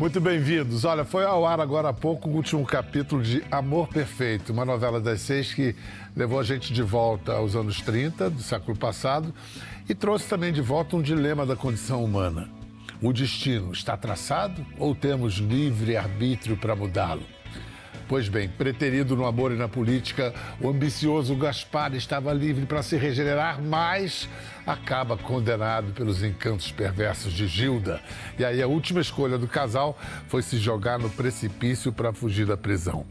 Muito bem-vindos. Olha, foi ao ar agora há pouco o último capítulo de Amor Perfeito, uma novela das seis que levou a gente de volta aos anos 30 do século passado e trouxe também de volta um dilema da condição humana. O destino está traçado ou temos livre arbítrio para mudá-lo? Pois bem, preterido no amor e na política, o ambicioso Gaspar estava livre para se regenerar, mas acaba condenado pelos encantos perversos de Gilda. E aí a última escolha do casal foi se jogar no precipício para fugir da prisão.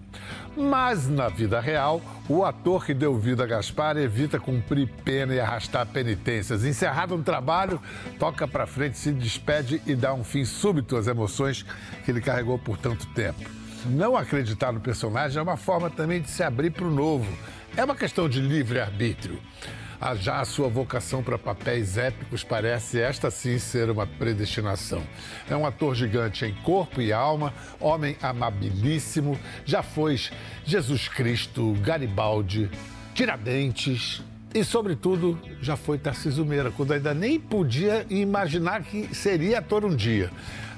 Mas na vida real, o ator que deu vida a Gaspar evita cumprir pena e arrastar penitências. Encerrado um trabalho, toca para frente, se despede e dá um fim súbito às emoções que ele carregou por tanto tempo não acreditar no personagem é uma forma também de se abrir para o novo. É uma questão de livre-arbítrio. Ah, já a sua vocação para papéis épicos parece esta sim ser uma predestinação. É um ator gigante em corpo e alma, homem amabilíssimo, já foi Jesus Cristo, Garibaldi, Tiradentes, e, sobretudo, já foi Tarcísio Meira, quando ainda nem podia imaginar que seria ator um dia.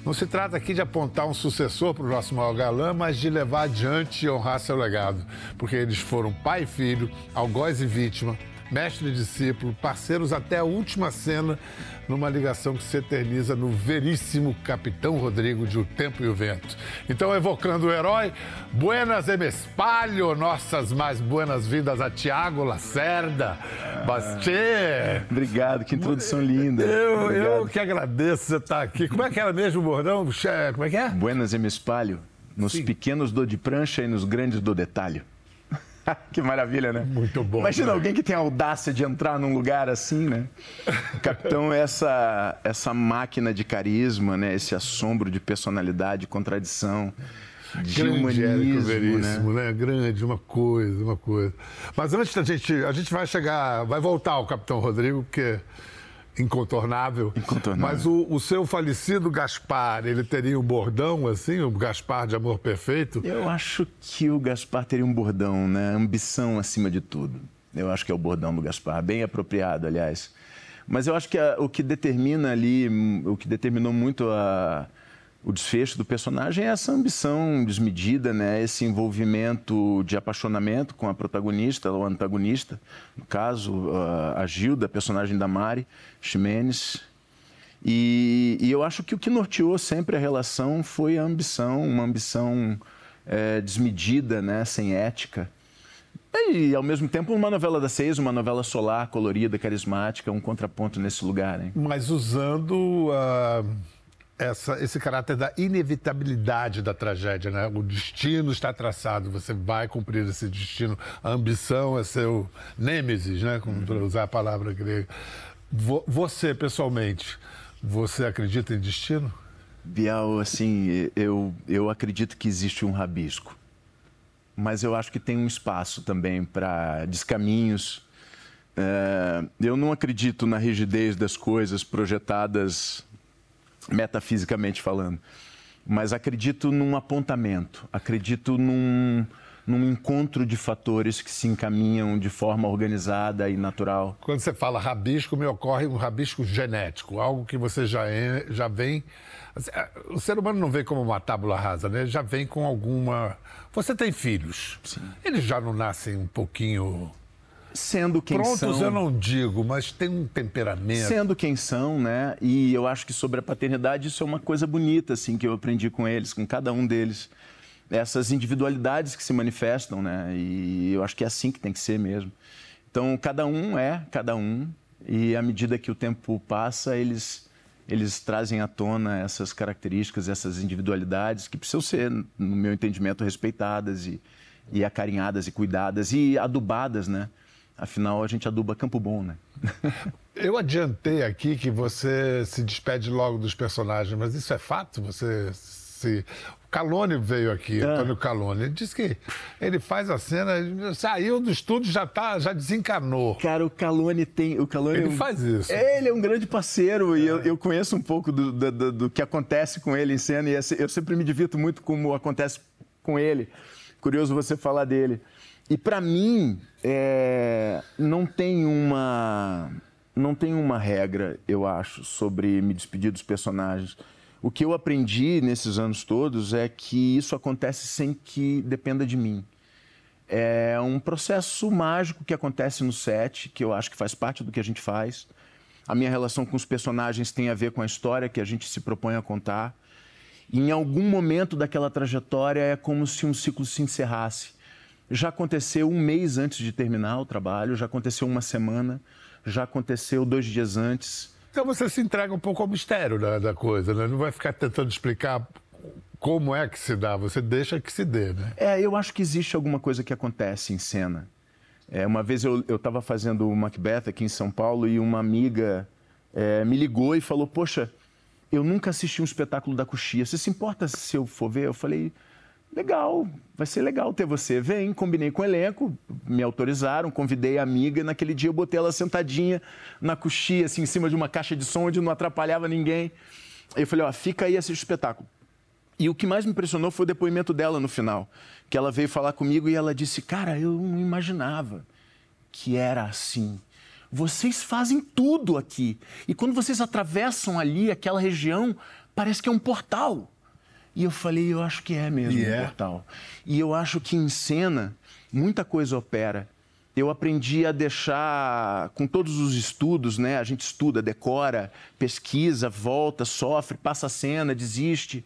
Não se trata aqui de apontar um sucessor para o nosso maior galã, mas de levar adiante e honrar seu legado, porque eles foram pai e filho, algoz e vítima, mestre e discípulo, parceiros até a última cena, numa ligação que se eterniza no veríssimo Capitão Rodrigo de O Tempo e o Vento. Então, evocando o herói, buenas em espalho, nossas mais buenas-vindas a Tiago Lacerda, Bastê. Obrigado, que introdução linda. Eu, eu que agradeço você estar aqui. Como é que era mesmo o bordão? Como é que é? Buenas em espalho, nos Sim. pequenos do de prancha e nos grandes do detalhe. que maravilha, né? Muito bom. Imagina né? alguém que tem a audácia de entrar num lugar assim, né? O capitão é essa, essa máquina de carisma, né? Esse assombro de personalidade, contradição. De Grande humanismo, Veríssimo, né? né? Grande, uma coisa, uma coisa. Mas antes da gente. A gente vai chegar. Vai voltar ao Capitão Rodrigo, porque incontornável. Incontornável. Mas o, o, seu falecido Gaspar, ele teria um bordão assim, o Gaspar de amor perfeito? Eu acho que o Gaspar teria um bordão, né? Ambição acima de tudo. Eu acho que é o bordão do Gaspar, bem apropriado, aliás. Mas eu acho que a, o que determina ali, o que determinou muito a o desfecho do personagem é essa ambição desmedida, né? esse envolvimento de apaixonamento com a protagonista, ou antagonista, no caso, a Gilda, personagem da Mari Ximenes. E, e, eu acho que o que norteou sempre a relação foi a ambição, uma ambição é, desmedida, né? sem ética. E, ao mesmo tempo, uma novela das seis, uma novela solar, colorida, carismática, um contraponto nesse lugar. Hein? Mas usando. Uh essa, esse caráter da inevitabilidade da tragédia, né? O destino está traçado, você vai cumprir esse destino. A ambição é seu nêmesis, né? Como para usar a palavra grega. Você, pessoalmente, você acredita em destino? Bial, assim, eu, eu acredito que existe um rabisco. Mas eu acho que tem um espaço também para descaminhos. É, eu não acredito na rigidez das coisas projetadas metafisicamente falando. Mas acredito num apontamento, acredito num, num encontro de fatores que se encaminham de forma organizada e natural. Quando você fala rabisco, me ocorre um rabisco genético, algo que você já, é, já vem. Assim, é, o ser humano não vem como uma tábula rasa, né? Ele já vem com alguma. Você tem filhos. Sim. Eles já não nascem um pouquinho sendo quem Prontos são. Prontos eu não digo, mas tem um temperamento. Sendo quem são, né? E eu acho que sobre a paternidade isso é uma coisa bonita, assim, que eu aprendi com eles, com cada um deles. Essas individualidades que se manifestam, né? E eu acho que é assim que tem que ser mesmo. Então, cada um é cada um, e à medida que o tempo passa, eles, eles trazem à tona essas características, essas individualidades que precisam ser, no meu entendimento, respeitadas e, e acarinhadas e cuidadas e adubadas, né? Afinal, a gente aduba Campo Bom, né? Eu adiantei aqui que você se despede logo dos personagens, mas isso é fato? Você se. O Calone veio aqui, é. Antônio Calone. Ele disse que ele faz a cena, saiu do estúdio, já tá, já desencanou. Cara, o Calone tem. O Calone ele é um, faz isso. É, ele é um grande parceiro é. e eu, eu, conheço um pouco do, do, do, do, que acontece com ele em cena e eu sempre me divirto muito como acontece com ele. Curioso você falar dele. E para mim, é, não tem uma não tem uma regra, eu acho, sobre me despedir dos personagens. o que eu aprendi nesses anos todos é que isso acontece sem que dependa de mim. É um processo mágico que acontece no set, que eu acho que faz parte do que a gente faz. A minha relação com os personagens tem a ver com a história que a gente se propõe a contar. E em algum momento daquela trajetória é como se um ciclo se encerrasse. Já aconteceu um mês antes de terminar o trabalho, já aconteceu uma semana, já aconteceu dois dias antes. Então você se entrega um pouco ao mistério da, da coisa, né? Não vai ficar tentando explicar como é que se dá, você deixa que se dê, né? É, eu acho que existe alguma coisa que acontece em cena. É, uma vez eu estava fazendo o Macbeth aqui em São Paulo e uma amiga é, me ligou e falou: Poxa, eu nunca assisti um espetáculo da Coxia. Você se importa se eu for ver? Eu falei: Legal, vai ser legal ter você. Vem, combinei com o elenco, me autorizaram, convidei a amiga. Naquele dia eu botei ela sentadinha na coxia, assim, em cima de uma caixa de som onde não atrapalhava ninguém. Eu falei: Ó, fica aí, assiste o espetáculo. E o que mais me impressionou foi o depoimento dela no final, que ela veio falar comigo e ela disse: Cara, eu não imaginava que era assim. Vocês fazem tudo aqui. E quando vocês atravessam ali aquela região, parece que é um portal. E eu falei: Eu acho que é mesmo yeah. um é? portal. E eu acho que em cena, muita coisa opera. Eu aprendi a deixar, com todos os estudos, né? A gente estuda, decora, pesquisa, volta, sofre, passa a cena, desiste.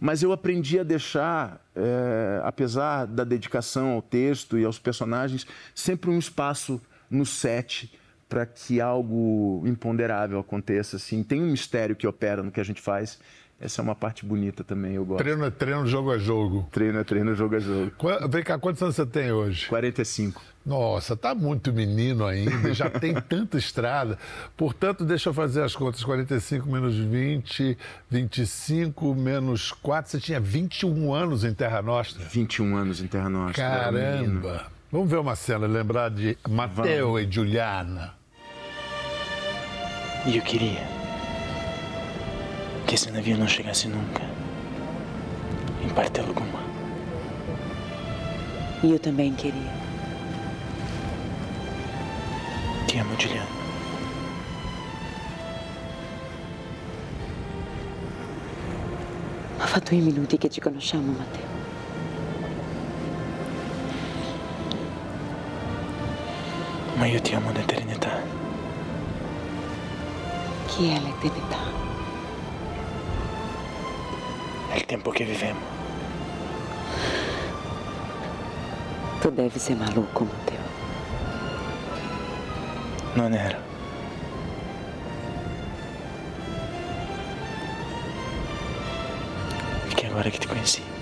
Mas eu aprendi a deixar, é, apesar da dedicação ao texto e aos personagens, sempre um espaço no set para que algo imponderável aconteça. Assim. Tem um mistério que opera no que a gente faz essa é uma parte bonita também, eu gosto. Treino é treino, jogo é jogo. Treino é treino, jogo é jogo. Vem cá, quantos anos você tem hoje? 45. Nossa, tá muito menino ainda, já tem tanta estrada. Portanto, deixa eu fazer as contas. 45 menos 20, 25 menos 4. Você tinha 21 anos em Terra Nostra? 21 anos em Terra Nostra. Caramba! Vamos ver uma cena, lembrar de Matteo e Juliana. Eu queria que esse navio não chegasse nunca, em parte alguma. E eu também queria. Ti amo, Juliana. Ha fatto i minuti che ci conosciamo, Matteo. Ma io ti amo l'eternità. Chi è l'eternità? È il tempo che viviamo. Tu devi ser maluco, Matteo. Non ero. Perché agora que te conheci.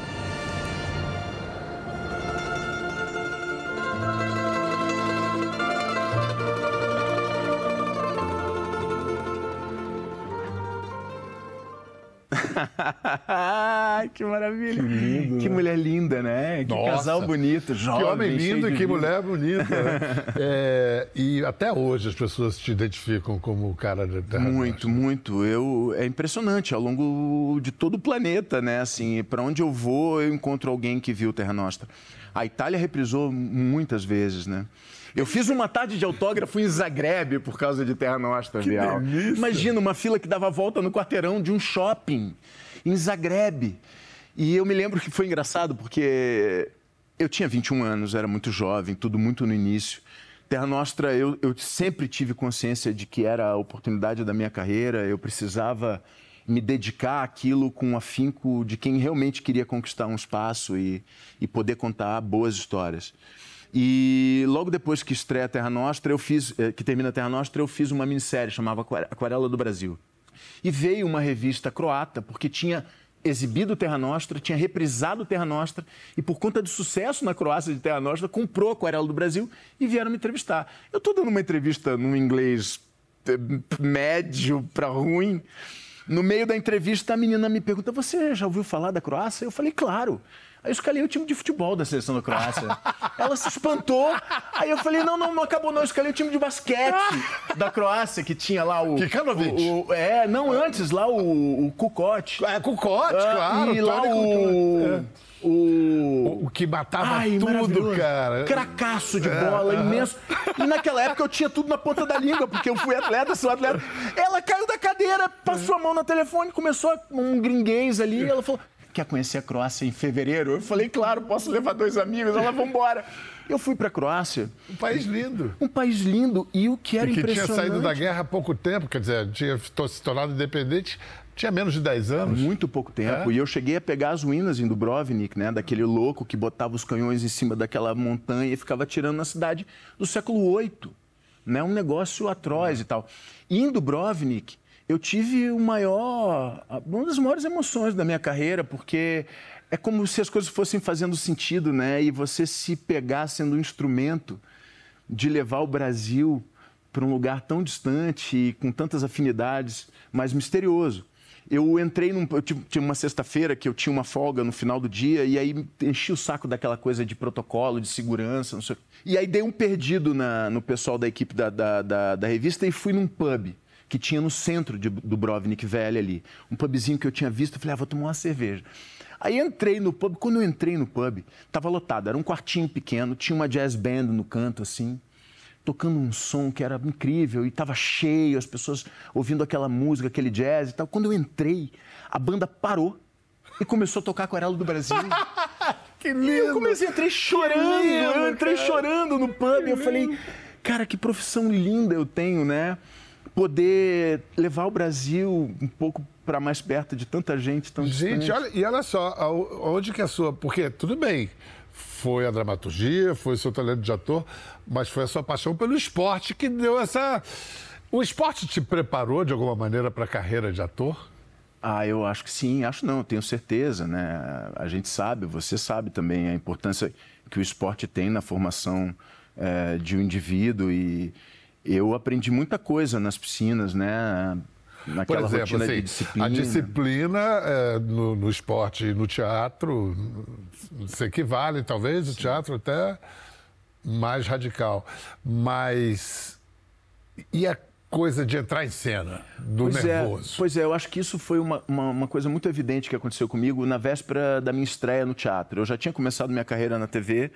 Que maravilha. Que lindo. Que né? mulher linda, né? Que Nossa. casal bonito, jovem. Que homem lindo e que mulher bonita. Né? é, e até hoje as pessoas te identificam como o cara da Terra Muito, muito. Eu, é impressionante. Ao longo de todo o planeta, né? Assim, para onde eu vou, eu encontro alguém que viu Terra Nostra. A Itália reprisou muitas vezes, né? Eu fiz uma tarde de autógrafo em Zagreb por causa de Terra Nostra, Vial. Imagina uma fila que dava volta no quarteirão de um shopping em Zagreb. E eu me lembro que foi engraçado porque eu tinha 21 anos, era muito jovem, tudo muito no início. Terra Nostra, eu, eu sempre tive consciência de que era a oportunidade da minha carreira, eu precisava me dedicar àquilo com afinco de quem realmente queria conquistar um espaço e, e poder contar boas histórias. E logo depois que estreia Terra Nostra, eu fiz, eh, que termina Terra Nostra, eu fiz uma minissérie chamava Aquarela do Brasil. E veio uma revista croata, porque tinha exibido Terra Nostra, tinha reprisado Terra Nostra e, por conta do sucesso na Croácia de Terra Nostra, comprou Aquarela do Brasil e vieram me entrevistar. Eu estou dando uma entrevista num inglês eh, médio para ruim. No meio da entrevista, a menina me pergunta: Você já ouviu falar da Croácia? Eu falei: Claro. Aí eu escalei o time de futebol da seleção da Croácia. Ela se espantou. Aí eu falei: não, não, não acabou, não. Eu escalei o time de basquete da Croácia, que tinha lá o. Kikanovic. O, o, é, não, antes, lá o, o Kukoc. É, Kukoc, ah, claro. E lá o. É. O... o que matava Ai, tudo, cara. Cracaço de bola, é, imenso. E naquela época eu tinha tudo na ponta da língua, porque eu fui atleta, sou atleta. Ela caiu da cadeira passou a mão no telefone, começou um gringuês ali, ela falou, quer conhecer a Croácia em fevereiro? Eu falei, claro, posso levar dois amigos, ela, vambora. Eu fui para a Croácia. Um país lindo. Um país lindo. E o que era e que impressionante... tinha saído da guerra há pouco tempo, quer dizer, tinha se tornado independente, tinha menos de 10 anos. Muito pouco tempo. É? E eu cheguei a pegar as ruínas em Dubrovnik, né? Daquele louco que botava os canhões em cima daquela montanha e ficava atirando na cidade do século VIII. Né? Um negócio atroz e tal. E em Dubrovnik, eu tive o maior, uma das maiores emoções da minha carreira, porque é como se as coisas fossem fazendo sentido, né? E você se pegar sendo um instrumento de levar o Brasil para um lugar tão distante e com tantas afinidades, mas misterioso. Eu entrei num. Eu tinha uma sexta-feira que eu tinha uma folga no final do dia, e aí enchi o saco daquela coisa de protocolo, de segurança, não sei. E aí dei um perdido na, no pessoal da equipe da, da, da, da revista e fui num pub que tinha no centro de Dubrovnik Velho ali. Um pubzinho que eu tinha visto, eu falei, ah, vou tomar uma cerveja. Aí entrei no pub, quando eu entrei no pub, estava lotado, era um quartinho pequeno, tinha uma jazz band no canto assim, tocando um som que era incrível e estava cheio, as pessoas ouvindo aquela música, aquele jazz e tal. Quando eu entrei, a banda parou e começou a tocar Aquarela do Brasil. que lindo! E eu comecei, entrei chorando, lindo, eu entrei cara. chorando no pub, eu falei, cara, que profissão linda eu tenho, né? Poder levar o Brasil um pouco para mais perto de tanta gente tão gente, distante. olha, e olha só, onde que é a sua... Porque, tudo bem, foi a dramaturgia, foi o seu talento de ator, mas foi a sua paixão pelo esporte que deu essa... O esporte te preparou, de alguma maneira, para a carreira de ator? Ah, eu acho que sim, acho não, tenho certeza, né? A gente sabe, você sabe também a importância que o esporte tem na formação é, de um indivíduo e eu aprendi muita coisa nas piscinas, né? Naquela Por exemplo, rotina assim, de disciplina. A disciplina é, no, no, esporte e no teatro se equivale, talvez, o teatro até mais radical. Mas. E a coisa de entrar em cena, do pois é, nervoso? É, pois é, eu acho que isso foi uma, uma, uma, coisa muito evidente que aconteceu comigo na véspera da minha estreia no teatro. Eu já tinha começado minha carreira na TV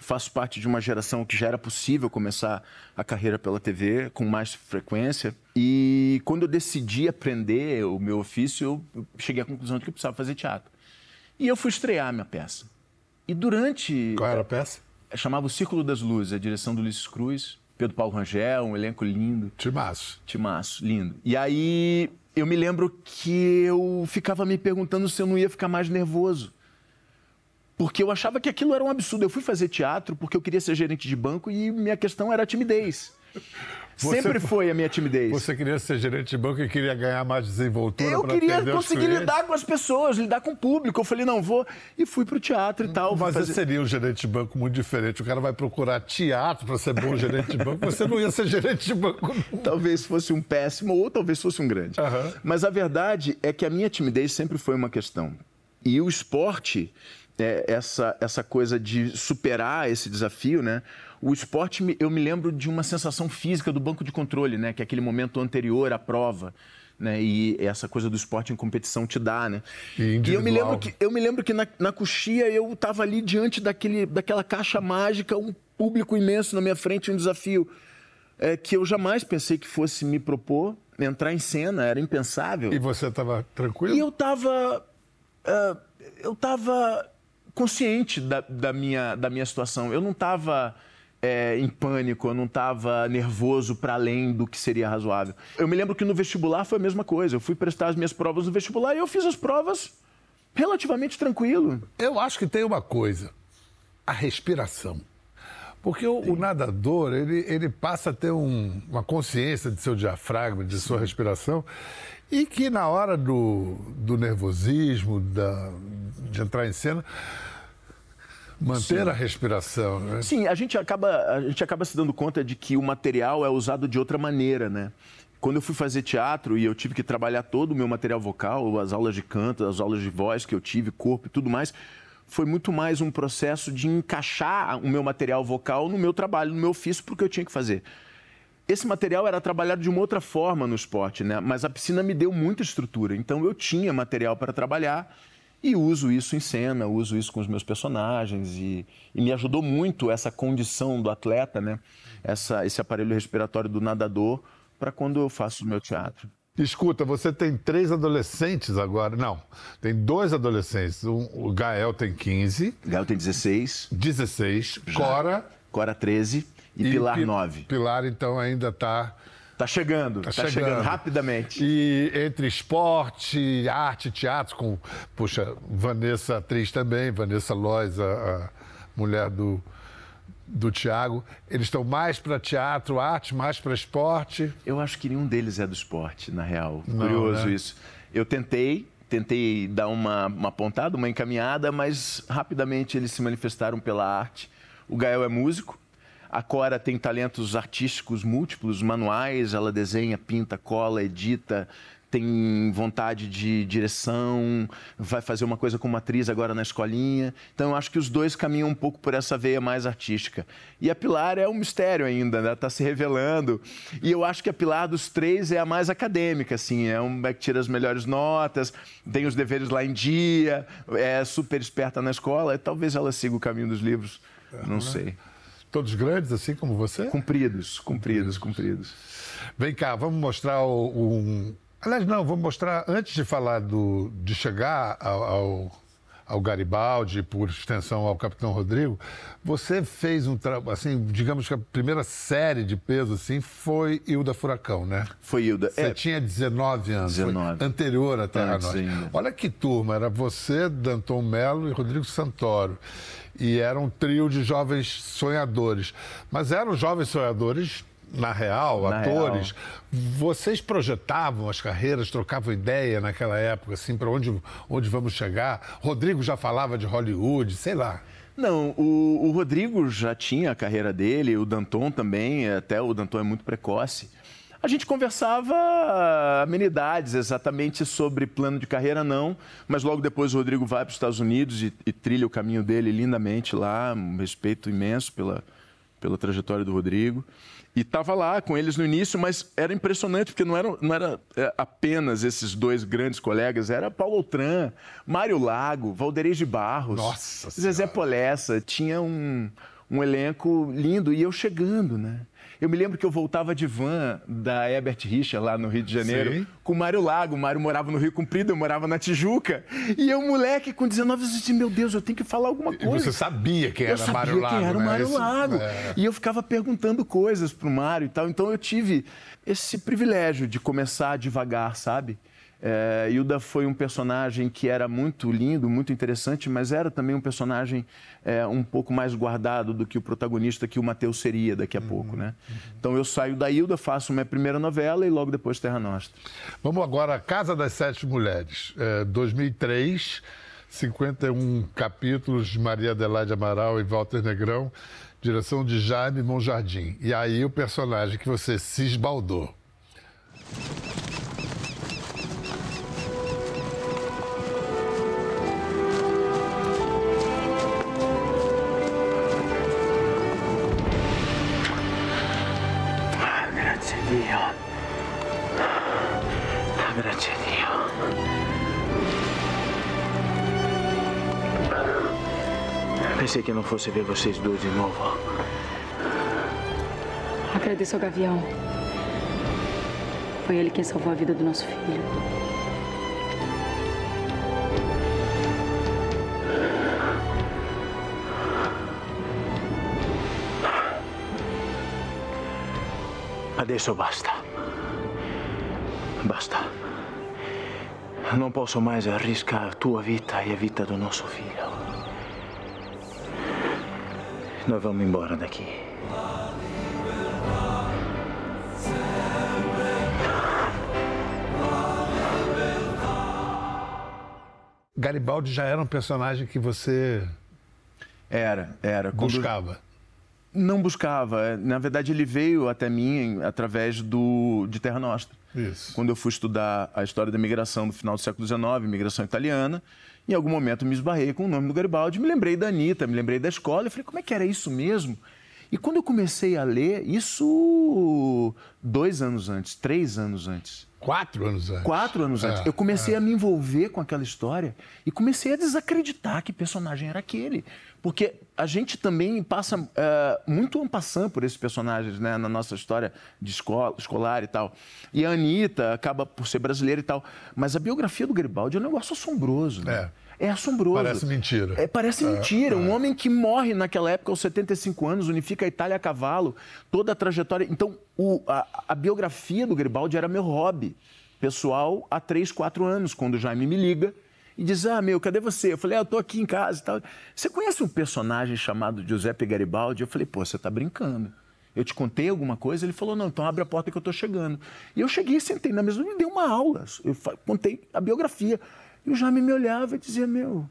faço parte de uma geração que já era possível começar a carreira pela TV com mais frequência. E quando eu decidi aprender o meu ofício, eu cheguei à conclusão de que eu precisava fazer teatro. E eu fui estrear a minha peça. E durante. Qual era a peça? Chamava O Círculo das Luzes, a direção do Ulisses Cruz, Pedro Paulo Rangel, um elenco lindo. Timaço. Timaço, lindo. E aí eu me lembro que eu ficava me perguntando se eu não ia ficar mais nervoso porque eu achava que aquilo era um absurdo. Eu fui fazer teatro porque eu queria ser gerente de banco e minha questão era a timidez. Você, Sempre foi a minha timidez. Você queria ser gerente de banco e queria ganhar mais desenvoltura Eu queria conseguir lidar com as pessoas, lidar com o público. Eu falei, não, vou. E fui para o teatro e tal. Mas fazer... seria um gerente de banco muito diferente. O cara vai procurar teatro para ser bom gerente de banco. Você não ia ser gerente de banco. talvez fosse um péssimo ou talvez fosse um grande. Uhum. Mas a verdade é que a minha timidez sempre foi uma questão. E o esporte é, essa, essa coisa de superar esse desafio, né? O esporte, eu me lembro de uma sensação física do banco de controle, né? Que é aquele momento anterior à prova. Né? E essa coisa do esporte em competição te dá, né? E, e eu me lembro que, eu me lembro que na, na coxia eu estava ali diante daquele, daquela caixa mágica, um público imenso na minha frente, um desafio é, que eu jamais pensei que fosse me propor, entrar em cena, era impensável. E você estava tranquilo? E eu estava... Uh, eu estava consciente da, da, minha, da minha situação. Eu não estava é, em pânico, eu não estava nervoso para além do que seria razoável. Eu me lembro que no vestibular foi a mesma coisa. Eu fui prestar as minhas provas no vestibular e eu fiz as provas relativamente tranquilo. Eu acho que tem uma coisa: a respiração. Porque o, o, nadador, ele, ele passa a ter um, uma consciência de seu diafragma, de Sim. sua respiração, e que na hora do, do nervosismo, da, de entrar em cena, manter Sim. a respiração. Né? Sim, a gente, acaba, a gente acaba se dando conta de que o material é usado de outra maneira, né? Quando eu fui fazer teatro e eu tive que trabalhar todo o meu material vocal, as aulas de canto, as aulas de voz que eu tive, corpo e tudo mais, foi muito mais um processo de encaixar o meu material vocal no meu trabalho, no meu ofício, porque eu tinha que fazer. Esse material era trabalhado de uma outra forma no esporte, né? Mas a piscina me deu muita estrutura, então eu tinha material para trabalhar e uso isso em cena, uso isso com os meus personagens e, e me ajudou muito essa condição do atleta, né? Essa, esse aparelho respiratório do nadador para quando eu faço o meu teatro. Escuta, você tem três adolescentes agora. Não, tem dois adolescentes. Um, o Gael tem 15. Gael tem 16. 16. Já. Cora. Cora 13. E, e Pilar Pi 9. Pilar, então, ainda está. Tá chegando, tá, tá chegando. chegando. rapidamente. E entre esporte, arte, teatro, com, puxa, Vanessa atriz também, Vanessa Lois, a, a mulher do, do Tiago, eles estão mais para teatro, arte, mais para esporte? Eu acho que nenhum deles é do esporte, na real. Não, Curioso né? isso. Eu tentei, tentei dar uma, uma pontada, uma encaminhada, mas rapidamente eles se manifestaram pela arte. O Gael é músico, a Cora tem talentos artísticos múltiplos, manuais, ela desenha, pinta, cola, edita, tem vontade de direção, vai fazer uma coisa como atriz agora na escolinha. Então eu acho que os dois caminham um pouco por essa veia mais artística. E a Pilar é um mistério ainda, né? Tá se revelando. E eu acho que a Pilar dos três é a mais acadêmica, assim, é uma que tira as melhores notas, tem os deveres lá em dia, é super esperta na escola. E talvez ela siga o caminho dos livros, não sei. Todos grandes, assim como você? Cumpridos, cumpridos, cumpridos. Vem cá, vamos mostrar um, Aliás, não, vou mostrar, antes de falar do, de chegar ao, ao, ao Garibaldi, por extensão ao Capitão Rodrigo, você fez um trabalho, assim, digamos que a primeira série de peso, assim, foi Hilda Furacão, né? Foi Hilda. Você é. tinha 19 anos, 19. anterior a Terra Norte. Olha que turma, era você, Danton Melo e Rodrigo Santoro. E era um trio de jovens sonhadores. Mas eram jovens sonhadores na real, na atores, real. vocês projetavam as carreiras, trocavam ideia naquela época, assim, para onde, onde vamos chegar? Rodrigo já falava de Hollywood, sei lá. Não, o, o, Rodrigo já tinha a carreira dele, o Danton também, até o Danton é muito precoce. A gente conversava amenidades exatamente sobre plano de carreira, não, mas logo depois o Rodrigo vai para os Estados Unidos e, e trilha o caminho dele lindamente lá, um respeito imenso pela, pela trajetória do Rodrigo. E estava lá com eles no início, mas era impressionante, porque não era, não era é, apenas esses dois grandes colegas, era Paulo Outram, Mário Lago, Valderez de Barros, Nossa Zezé Polessa. Tinha um, um elenco lindo. E eu chegando, né? Eu me lembro que eu voltava de van da Herbert Richer, lá no Rio de Janeiro, Sim. com o Mário Lago. O Mário morava no Rio Comprido, eu morava na Tijuca. E eu, moleque, com 19 anos, disse, meu Deus, eu tenho que falar alguma coisa. E você sabia quem era Mário Lago, quem era o né? Mário Lago. É... E eu ficava perguntando coisas pro Mário e tal. Então eu tive esse privilégio de começar devagar, sabe? É, Hilda foi um personagem que era muito lindo, muito interessante, mas era também um personagem é, um pouco mais guardado do que o protagonista que o Mateus seria daqui a uhum, pouco, né? Uhum. Então eu saio da Hilda, faço minha primeira novela e logo depois Terra Nostra. Vamos agora a Casa das Sete Mulheres, é, 2003, 51 capítulos de Maria Adelaide Amaral e Walter Negrão, direção de Jaime Monjardim. E aí o personagem que você se esbaldou. Pensei que não fosse ver vocês dois de novo. Agradeço ao Gavião. Foi ele quem salvou a vida do nosso filho. Adesso basta. Basta. Non posso mais arriscar a tua vita e a vita do nosso filho. Nós vamos embora daqui. Garibaldi já era um personagem que você. Era, era. Buscava. Não buscava. Na verdade, ele veio até mim através do, de Terra Nostra. Isso. Quando eu fui estudar a história da imigração do final do século XIX, imigração italiana, em algum momento me esbarrei com o nome do Garibaldi, me lembrei da Anitta, me lembrei da escola, e falei, como é que era isso mesmo? E quando eu comecei a ler, isso dois anos antes, três anos antes, Quatro anos antes. Quatro anos antes. É, eu comecei a me envolver com aquela história e comecei a desacreditar que personagem era aquele. Porque a gente também passa é, muito passando por esses personagens né, na nossa história de escola, escolar e tal. E a Anitta acaba por ser brasileira e tal. Mas a biografia do Garibaldi é um negócio assombroso. Né? É. é assombroso. Parece mentira. É, parece mentira. Um homem que morre naquela época aos 75 anos, unifica a Itália a cavalo, toda a trajetória. Então, o, a, a biografia do Garibaldi era meu hobby pessoal há 3, 4 anos, quando o Jaime me liga e diz: Ah, meu, cadê você? Eu falei: ah, Eu tô aqui em casa e tal. Você conhece um personagem chamado Giuseppe Garibaldi? Eu falei: Pô, você tá brincando. Eu te contei alguma coisa? Ele falou: Não, então abre a porta que eu tô chegando. E eu cheguei, sentei na mesa e me deu uma aula. Eu contei a biografia. E o Jaime me olhava e dizia: Meu,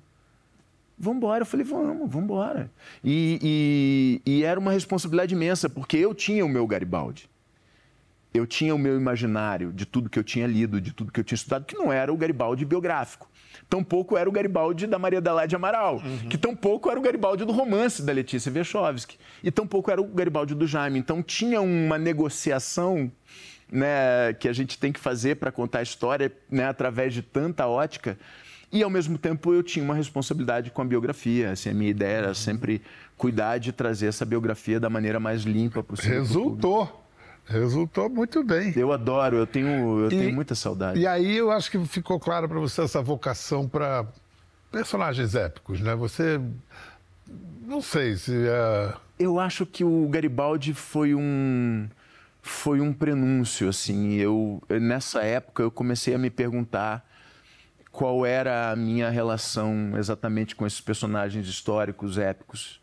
vamos embora. Eu falei, vamos, embora. E, e, e, era uma responsabilidade imensa, porque eu tinha o meu Garibaldi eu tinha o meu imaginário de tudo que eu tinha lido, de tudo que eu tinha estudado, que não era o Garibaldi biográfico. Tampouco era o Garibaldi da Maria Adelaide Amaral, uhum. que tampouco era o Garibaldi do romance da Letícia Wechowski, e tampouco era o Garibaldi do Jaime. Então tinha uma negociação né, que a gente tem que fazer para contar a história né, através de tanta ótica. E, ao mesmo tempo, eu tinha uma responsabilidade com a biografia. Assim, a minha ideia era sempre cuidar de trazer essa biografia da maneira mais limpa possível. Resultou. Resultou muito bem. Eu adoro, eu tenho, eu e, tenho muita saudade. E aí eu acho que ficou claro para você essa vocação para personagens épicos, né? Você. Não sei se. Uh... Eu acho que o Garibaldi foi um. Foi um prenúncio, assim. Eu, nessa época, eu comecei a me perguntar qual era a minha relação exatamente com esses personagens históricos, épicos,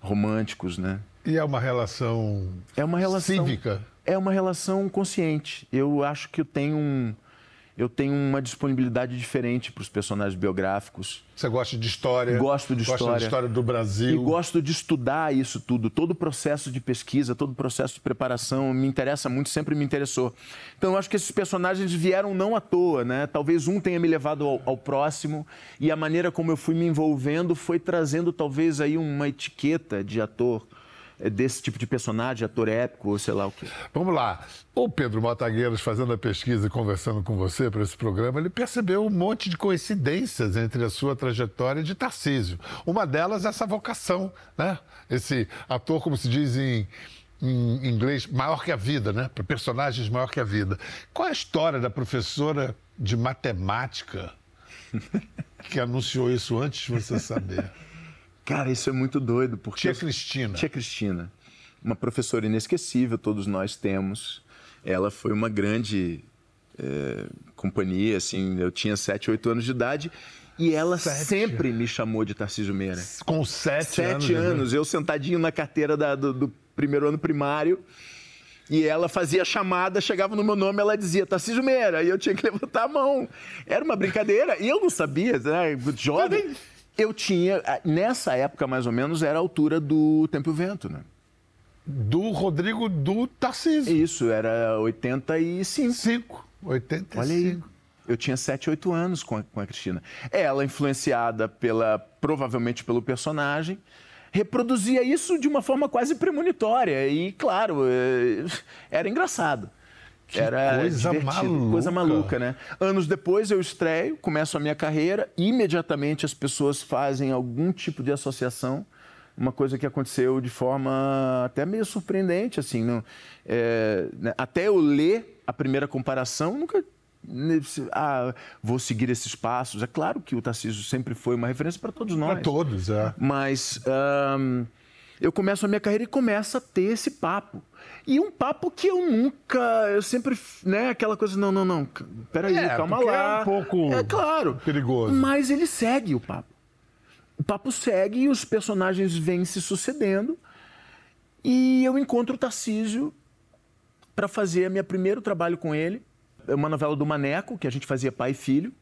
românticos, né? E é uma relação, é uma relação cívica? É uma relação consciente. Eu acho que eu tenho, um, eu tenho uma disponibilidade diferente para os personagens biográficos. Você gosta de história? Gosto de gosta história. de história do Brasil. E gosto de estudar isso tudo. Todo o processo de pesquisa, todo o processo de preparação me interessa muito, sempre me interessou. Então eu acho que esses personagens vieram não à toa, né? Talvez um tenha me levado ao, ao próximo e a maneira como eu fui me envolvendo foi trazendo talvez aí uma etiqueta de ator desse tipo de personagem, ator épico ou sei lá o quê. Vamos lá. O Pedro Motagueiros, fazendo a pesquisa e conversando com você para esse programa, ele percebeu um monte de coincidências entre a sua trajetória de Tarcísio. Uma delas, essa vocação, né? Esse ator, como se diz em, em inglês, maior que a vida, né? Para personagens maior que a vida. Qual é a história da professora de matemática que anunciou isso antes de você saber? Cara, isso é muito doido. Porque Tia Cristina. Tia Cristina. Uma professora inesquecível, todos nós temos. Ela foi uma grande é, companhia, assim, eu tinha 7, 8 anos de idade. E ela sete. sempre me chamou de Tarcísio Meira. Com sete, sete anos? Sete anos. Eu sentadinho na carteira da, do, do primeiro ano primário. E ela fazia chamada, chegava no meu nome, ela dizia Tarcísio Meira, e eu tinha que levantar a mão. Era uma brincadeira, e eu não sabia, né? Jovem. Eu tinha, nessa época mais ou menos, era a altura do Tempo e o Vento, né? Do Rodrigo do Tarcísio. Isso, era 85. 5, 85. Olha aí. Eu tinha 7, 8 anos com a, com a Cristina. Ela, influenciada pela, provavelmente pelo personagem, reproduzia isso de uma forma quase premonitória. E, claro, eh, era engraçado. Que Era coisa divertido, maluca. coisa maluca, né? Anos depois eu estreio, começo a minha carreira, imediatamente as pessoas fazem algum tipo de associação, uma coisa que aconteceu de forma até meio surpreendente, assim, não, é, né? até eu ler a primeira comparação, nunca né, ah, vou seguir esses passos. É claro que o Tarcísio sempre foi uma referência para todos nós. Para todos, é. Mas um, eu começo a minha carreira e começa a ter esse papo. E um papo que eu nunca, eu sempre, né, aquela coisa, não, não, não, peraí, é, calma lá. É um pouco é, claro, perigoso. Mas ele segue o papo. O papo segue e os personagens vêm se sucedendo. E eu encontro o Tarcísio para fazer meu primeiro trabalho com ele. É uma novela do Maneco, que a gente fazia pai e filho.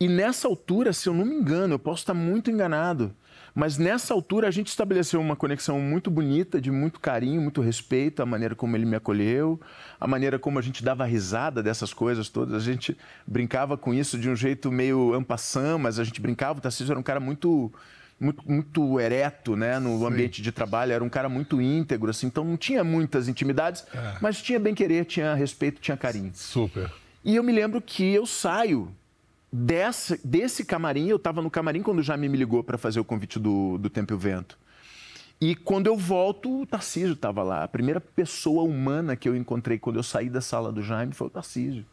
E nessa altura, se eu não me engano, eu posso estar muito enganado, mas nessa altura a gente estabeleceu uma conexão muito bonita, de muito carinho, muito respeito, a maneira como ele me acolheu, a maneira como a gente dava risada dessas coisas todas. A gente brincava com isso de um jeito meio ampassam, mas a gente brincava. O Tarcísio era um cara muito muito, muito ereto, né, no ambiente de trabalho, era um cara muito íntegro, assim, então não tinha muitas intimidades, É. mas tinha bem querer, tinha respeito, tinha carinho. Super. E eu me lembro que eu saio dessa, desse camarim, eu estava no camarim quando o Jaime me ligou para fazer o convite do, do Tempo e o Vento. E quando eu volto, o Tarcísio estava lá. A primeira pessoa humana que eu encontrei quando eu saí da sala do Jaime foi o Tarcísio.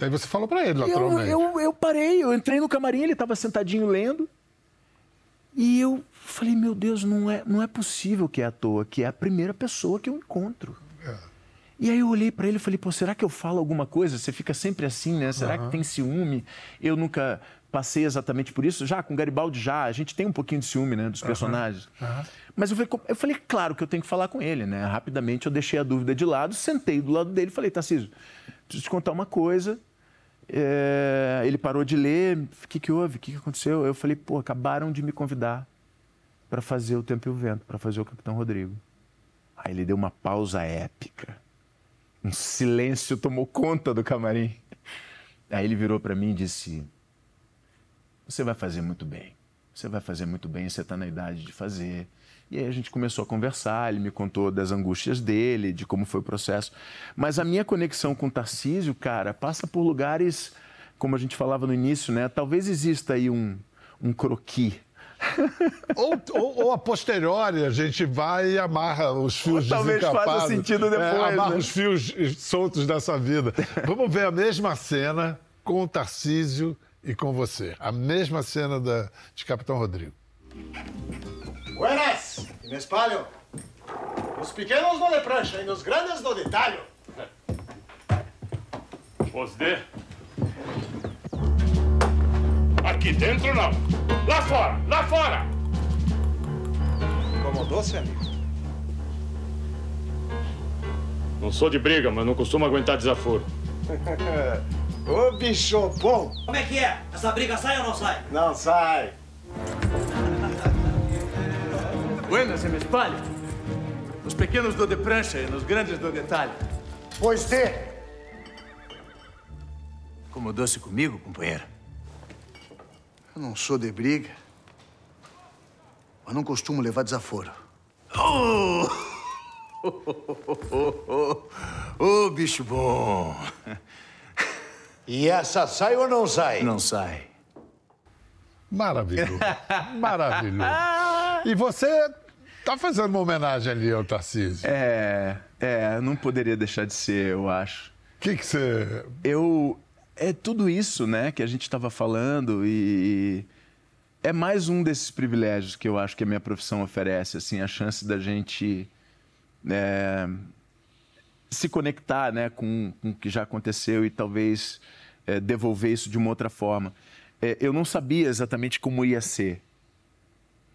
Aí você falou pra ele, Eu, naturalmente. eu, eu parei, eu entrei no camarim, ele estava sentadinho lendo. E eu falei, meu Deus, não é, não é possível que é à toa, que é a primeira pessoa que eu encontro. E aí eu olhei para ele e falei, pô, será que eu falo alguma coisa? Você fica sempre assim, né? Será que tem ciúme? Eu nunca passei exatamente por isso. Já com Garibaldi, já. A gente tem um pouquinho de ciúme, né? Dos personagens. Mas eu falei, eu falei, claro que eu tenho que falar com ele, né? Rapidamente eu deixei a dúvida de lado, sentei do lado dele e falei, Tarcísio, preciso te contar uma coisa. É, ele parou de ler, o que, que houve? O que, que aconteceu? Eu falei, pô, acabaram de me convidar para fazer o Tempo e o Vento, para fazer o Capitão Rodrigo. Aí ele deu uma pausa épica. Um silêncio tomou conta do camarim. Aí ele virou para mim e disse: Você vai fazer muito bem. Você vai fazer muito bem, você está na idade de fazer. E aí a gente começou a conversar, ele me contou das angústias dele, de como foi o processo. Mas a minha conexão com o Tarcísio, cara, passa por lugares, como a gente falava no início, né? Talvez exista aí um, um croqui Ou, ou, ou a posteriori, a gente vai e amarra os fios Talvez faça sentido depois, É, amarra né? os fios soltos dessa vida. Vamos ver a mesma cena com o Tarcísio e com você. A mesma cena da, de Capitão Rodrigo. Buenas, me espalho. Os pequenos no de prancha e os grandes no de talho. Os de. Aqui dentro não. Lá fora, lá fora! Como doce, amigo. Não sou de briga, mas não costumo aguentar desaforo. Ô bicho bom. Como é que é? Essa briga sai ou não sai? Não sai. Buenas, me espalho. Os pequenos do de prancha e nos grandes do detalhe. Pois de. Como doce comigo, companheira. Eu não sou de briga. Mas não costumo levar desaforo. Ô, oh, bicho bom. E essa sai ou não sai? Não sai. Maravilhoso. Maravilhoso. E você tá fazendo uma homenagem ali ao Tarcísio. O É, é, não poderia deixar de ser, eu acho. que, que você. Eu. É tudo isso, né, que a gente estava falando e. É mais um desses privilégios que eu acho que a minha profissão oferece, assim, a chance da gente é, se conectar, né, com, com o que já aconteceu e talvez é, devolver isso de uma outra forma. É, eu não sabia exatamente como ia ser,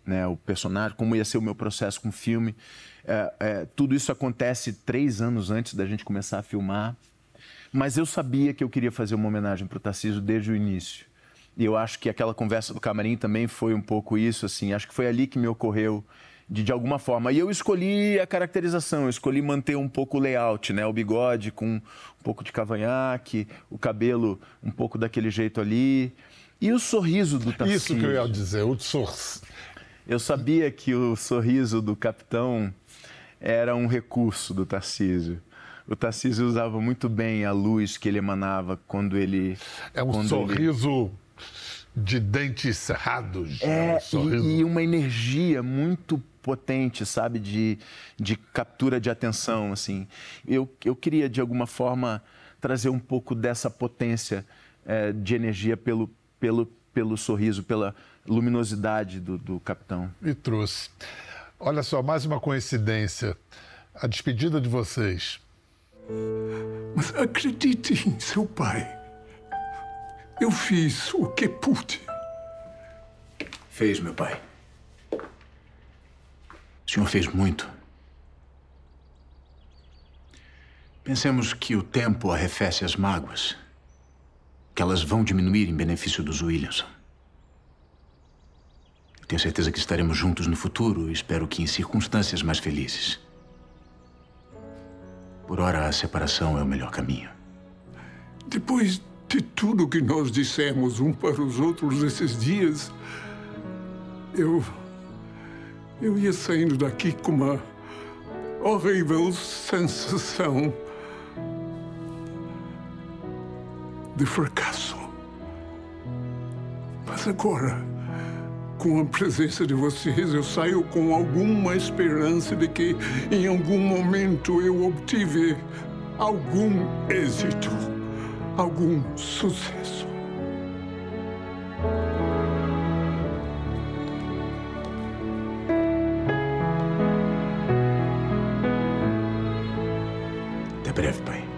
né, o personagem, como ia ser o meu processo com o filme. É, é, tudo isso acontece três anos antes da gente começar a filmar. Mas eu sabia que eu queria fazer uma homenagem para o Tarcísio desde o início. E eu acho que aquela conversa do camarim também foi um pouco isso, assim. Acho que foi ali que me ocorreu de, de alguma forma. E eu escolhi a caracterização, eu escolhi manter um pouco o layout, né? O bigode com um pouco de cavanhaque, o cabelo um pouco daquele jeito ali. E o sorriso do Tarcísio. Isso que eu ia dizer, o sor... Eu sabia que o sorriso do capitão era um recurso do Tarcísio. O Tarcísio usava muito bem a luz que ele emanava quando ele. É um quando ele- sorriso de dentes cerrados. É, um sorriso. e, e uma energia muito potente, sabe, de, de captura de atenção, assim. Eu, eu queria, de alguma forma, trazer um pouco dessa potência eh, de energia pelo, pelo, pelo sorriso, pela luminosidade do, do capitão. E trouxe. Olha só, mais uma coincidência. A despedida de vocês. Mas acredite em seu pai. Eu fiz o que pude. Fez, meu pai. O senhor fez muito. Pensemos que o tempo arrefece as mágoas. Que elas vão diminuir em benefício dos Williamson. Eu tenho certeza que estaremos juntos no futuro e espero que em circunstâncias mais felizes. Por ora, a separação é o melhor caminho. Depois de tudo que nós dissemos um para os outros esses dias, eu eu ia saindo daqui com uma horrível sensação de fracasso. Mas agora, com a presença de vocês, eu saio com alguma esperança de que em algum momento eu obtive algum êxito, algum sucesso. Até breve, pai.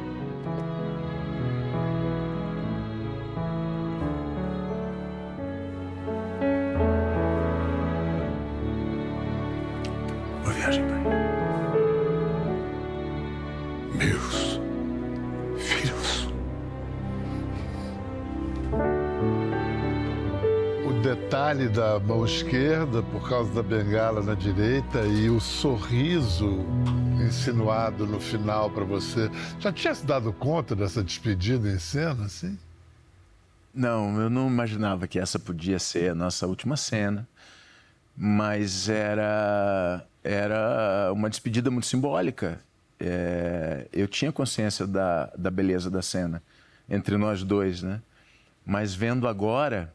Da mão esquerda, por causa da bengala na direita, e o sorriso insinuado no final para você. Já tinha se dado conta dessa despedida em cena, assim? Não, eu não imaginava que essa podia ser a nossa última cena, mas era, era uma despedida muito simbólica. É, eu tinha consciência da, da beleza da cena entre nós dois, né? Mas vendo agora,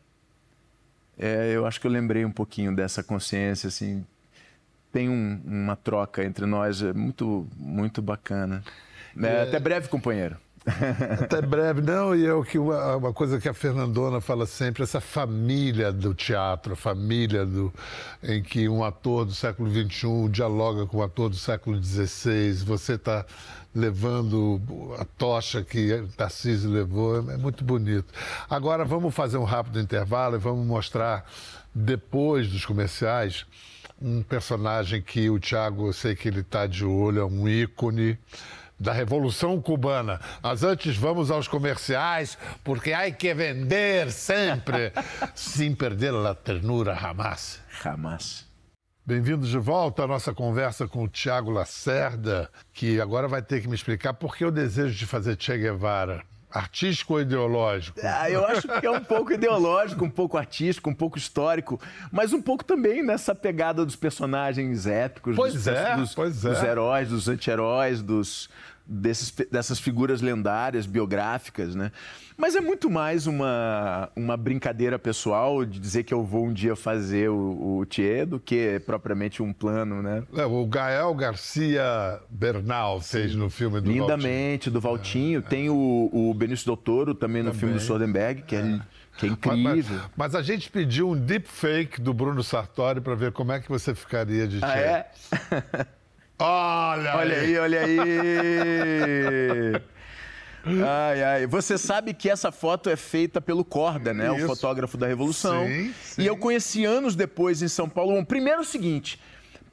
é, eu acho que eu lembrei um pouquinho dessa consciência, assim. Tem um- uma troca entre nós, é muito, muito bacana. É, Até breve, companheiro. Até breve. Não, e é o que uma, uma coisa que a Fernandona fala sempre, essa família do teatro, a família do, em que um ator do século XXI dialoga com um ator do século XVI, você está levando a tocha que Tarcísio levou, é muito bonito. Agora vamos fazer um rápido intervalo e vamos mostrar, depois dos comerciais, um personagem que o Thiago, eu sei que ele está de olho, é um ícone da Revolução Cubana. Mas antes vamos aos comerciais, porque há que vender sempre, sem perder a ternura jamais. Jamás. Bem-vindos de volta à nossa conversa com o Tiago Lacerda, que agora vai ter que me explicar por que o desejo de fazer Che Guevara. Artístico ou ideológico? Ah, eu acho que é um pouco ideológico, um pouco artístico, um pouco histórico, mas um pouco também nessa pegada dos personagens épicos, Pois dos, é, dos, pois é. dos heróis, dos anti-heróis, dos, desses, dessas figuras lendárias, biográficas, né? Mas é muito mais uma, uma brincadeira pessoal de dizer que eu vou um dia fazer o, o Thier do que propriamente um plano, né? É, O Gael Garcia Bernal fez no filme do Valtinho. Lindamente, do Valtinho. Tem o, o Benício Del Toro também no filme do Soderbergh, que é, que é incrível. Mas, mas a gente pediu um deepfake do Bruno Sartori para ver como é que você ficaria de Ah, Che. é? Olha, Olha aí, olha aí. Ai, ai. Você sabe que essa foto é feita pelo Corda, né? Isso. O fotógrafo da Revolução. Sim, sim. E eu conheci anos depois em São Paulo. Bom, primeiro é o seguinte: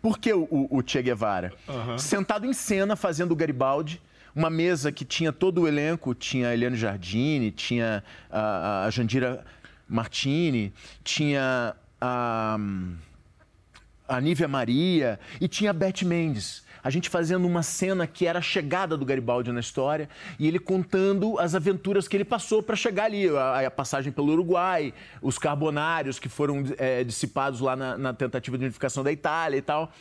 por que o, o Che Guevara? Sentado em cena fazendo o Garibaldi. Uma mesa que tinha todo o elenco, tinha a Eliane Jardine, tinha a, a Jandira Martini, tinha a, a Nívia Maria e tinha a Beth Mendes. A gente fazendo uma cena que era a chegada do Garibaldi na história e ele contando as aventuras que ele passou para chegar ali, a, a passagem pelo Uruguai, os carbonários que foram eh, dissipados lá na, na tentativa de unificação da Itália e tal.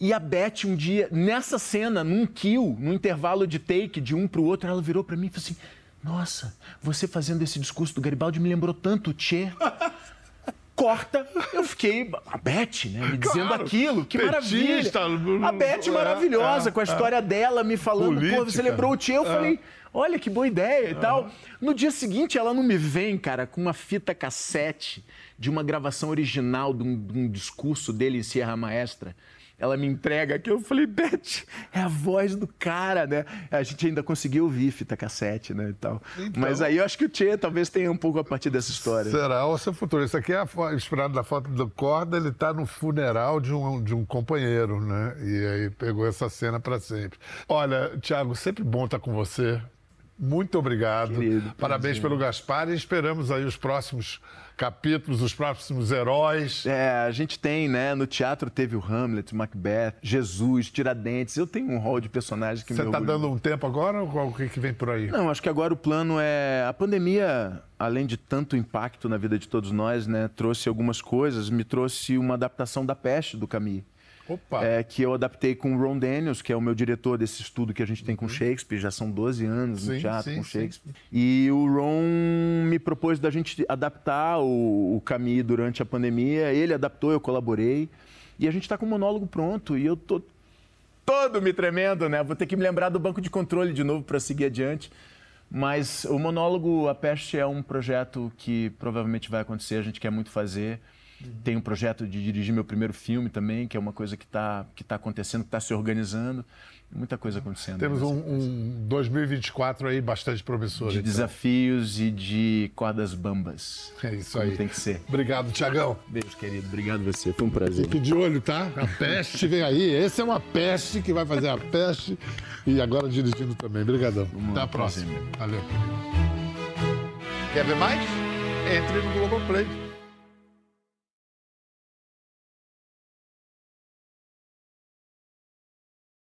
E a Beth, um dia, nessa cena, num kill, num intervalo de take de um pro outro, ela virou para mim e falou assim: Nossa, você fazendo esse discurso do Garibaldi me lembrou tanto o Che. Corta, eu fiquei. A Beth, né? Me dizendo Claro, aquilo, que petista, maravilha. A Beth é, maravilhosa, é, com a história dela me falando, pô, você Política. lembrou o Che? Eu É. falei, olha que boa ideia e tal. No dia seguinte, ela não me vem, cara, com uma fita cassete de uma gravação original de um, de um discurso dele em Sierra Maestra. Ela me entrega aqui, eu falei, Beth, é a voz do cara, né? A gente ainda conseguiu ouvir fita cassete, né, e tal. Então- Mas aí eu acho que o Che talvez tenha um pouco a partir dessa história. Será o seu futuro. Isso aqui é inspirado na foto do Corda, ele está no funeral de um, de um companheiro, né? E aí pegou essa cena para sempre. Olha, Thiago, sempre bom estar com você. Muito obrigado. Querido, Parabéns prazer. pelo Gaspar e esperamos aí os próximos capítulos, os próximos heróis. É, a gente tem, né? No teatro teve o Hamlet, Macbeth, Jesus, Tiradentes. Eu tenho um rol de personagens que Você me está dando um tempo agora ou o que, que vem por aí? Não, acho que agora o plano é. A pandemia, além de tanto impacto na vida de todos nós, né, trouxe algumas coisas. Me trouxe uma adaptação da Peste do Camus. Opa! É, que eu adaptei com o Ron Daniels, que é o meu diretor desse estudo que a gente tem com Shakespeare, já são 12 anos no Sim, teatro sim, com sim. Shakespeare. E o Ron me propôs da gente adaptar o, o Camus durante a pandemia. Ele adaptou, eu colaborei. E a gente está com o monólogo pronto. E eu tô todo me tremendo, né? Vou ter que me lembrar do banco de controle de novo para seguir adiante. Mas o monólogo A Peste é um projeto que provavelmente vai acontecer, a gente quer muito fazer. Tem um projeto de dirigir meu primeiro filme também, que é uma coisa que está que tá acontecendo, que está se organizando. Muita coisa acontecendo. Temos um, um 2024 aí bastante promissor. De então. desafios e de cordas bambas. É isso Como aí. tem que ser. Obrigado, Tiagão. Beijo, querido. Obrigado você. Foi um prazer. Fique de olho, tá? A peste vem aí. Esse é uma peste que vai fazer a peste e agora dirigindo também. Obrigadão. Até a próxima. Valeu. Quer ver mais? Entre no Globoplay.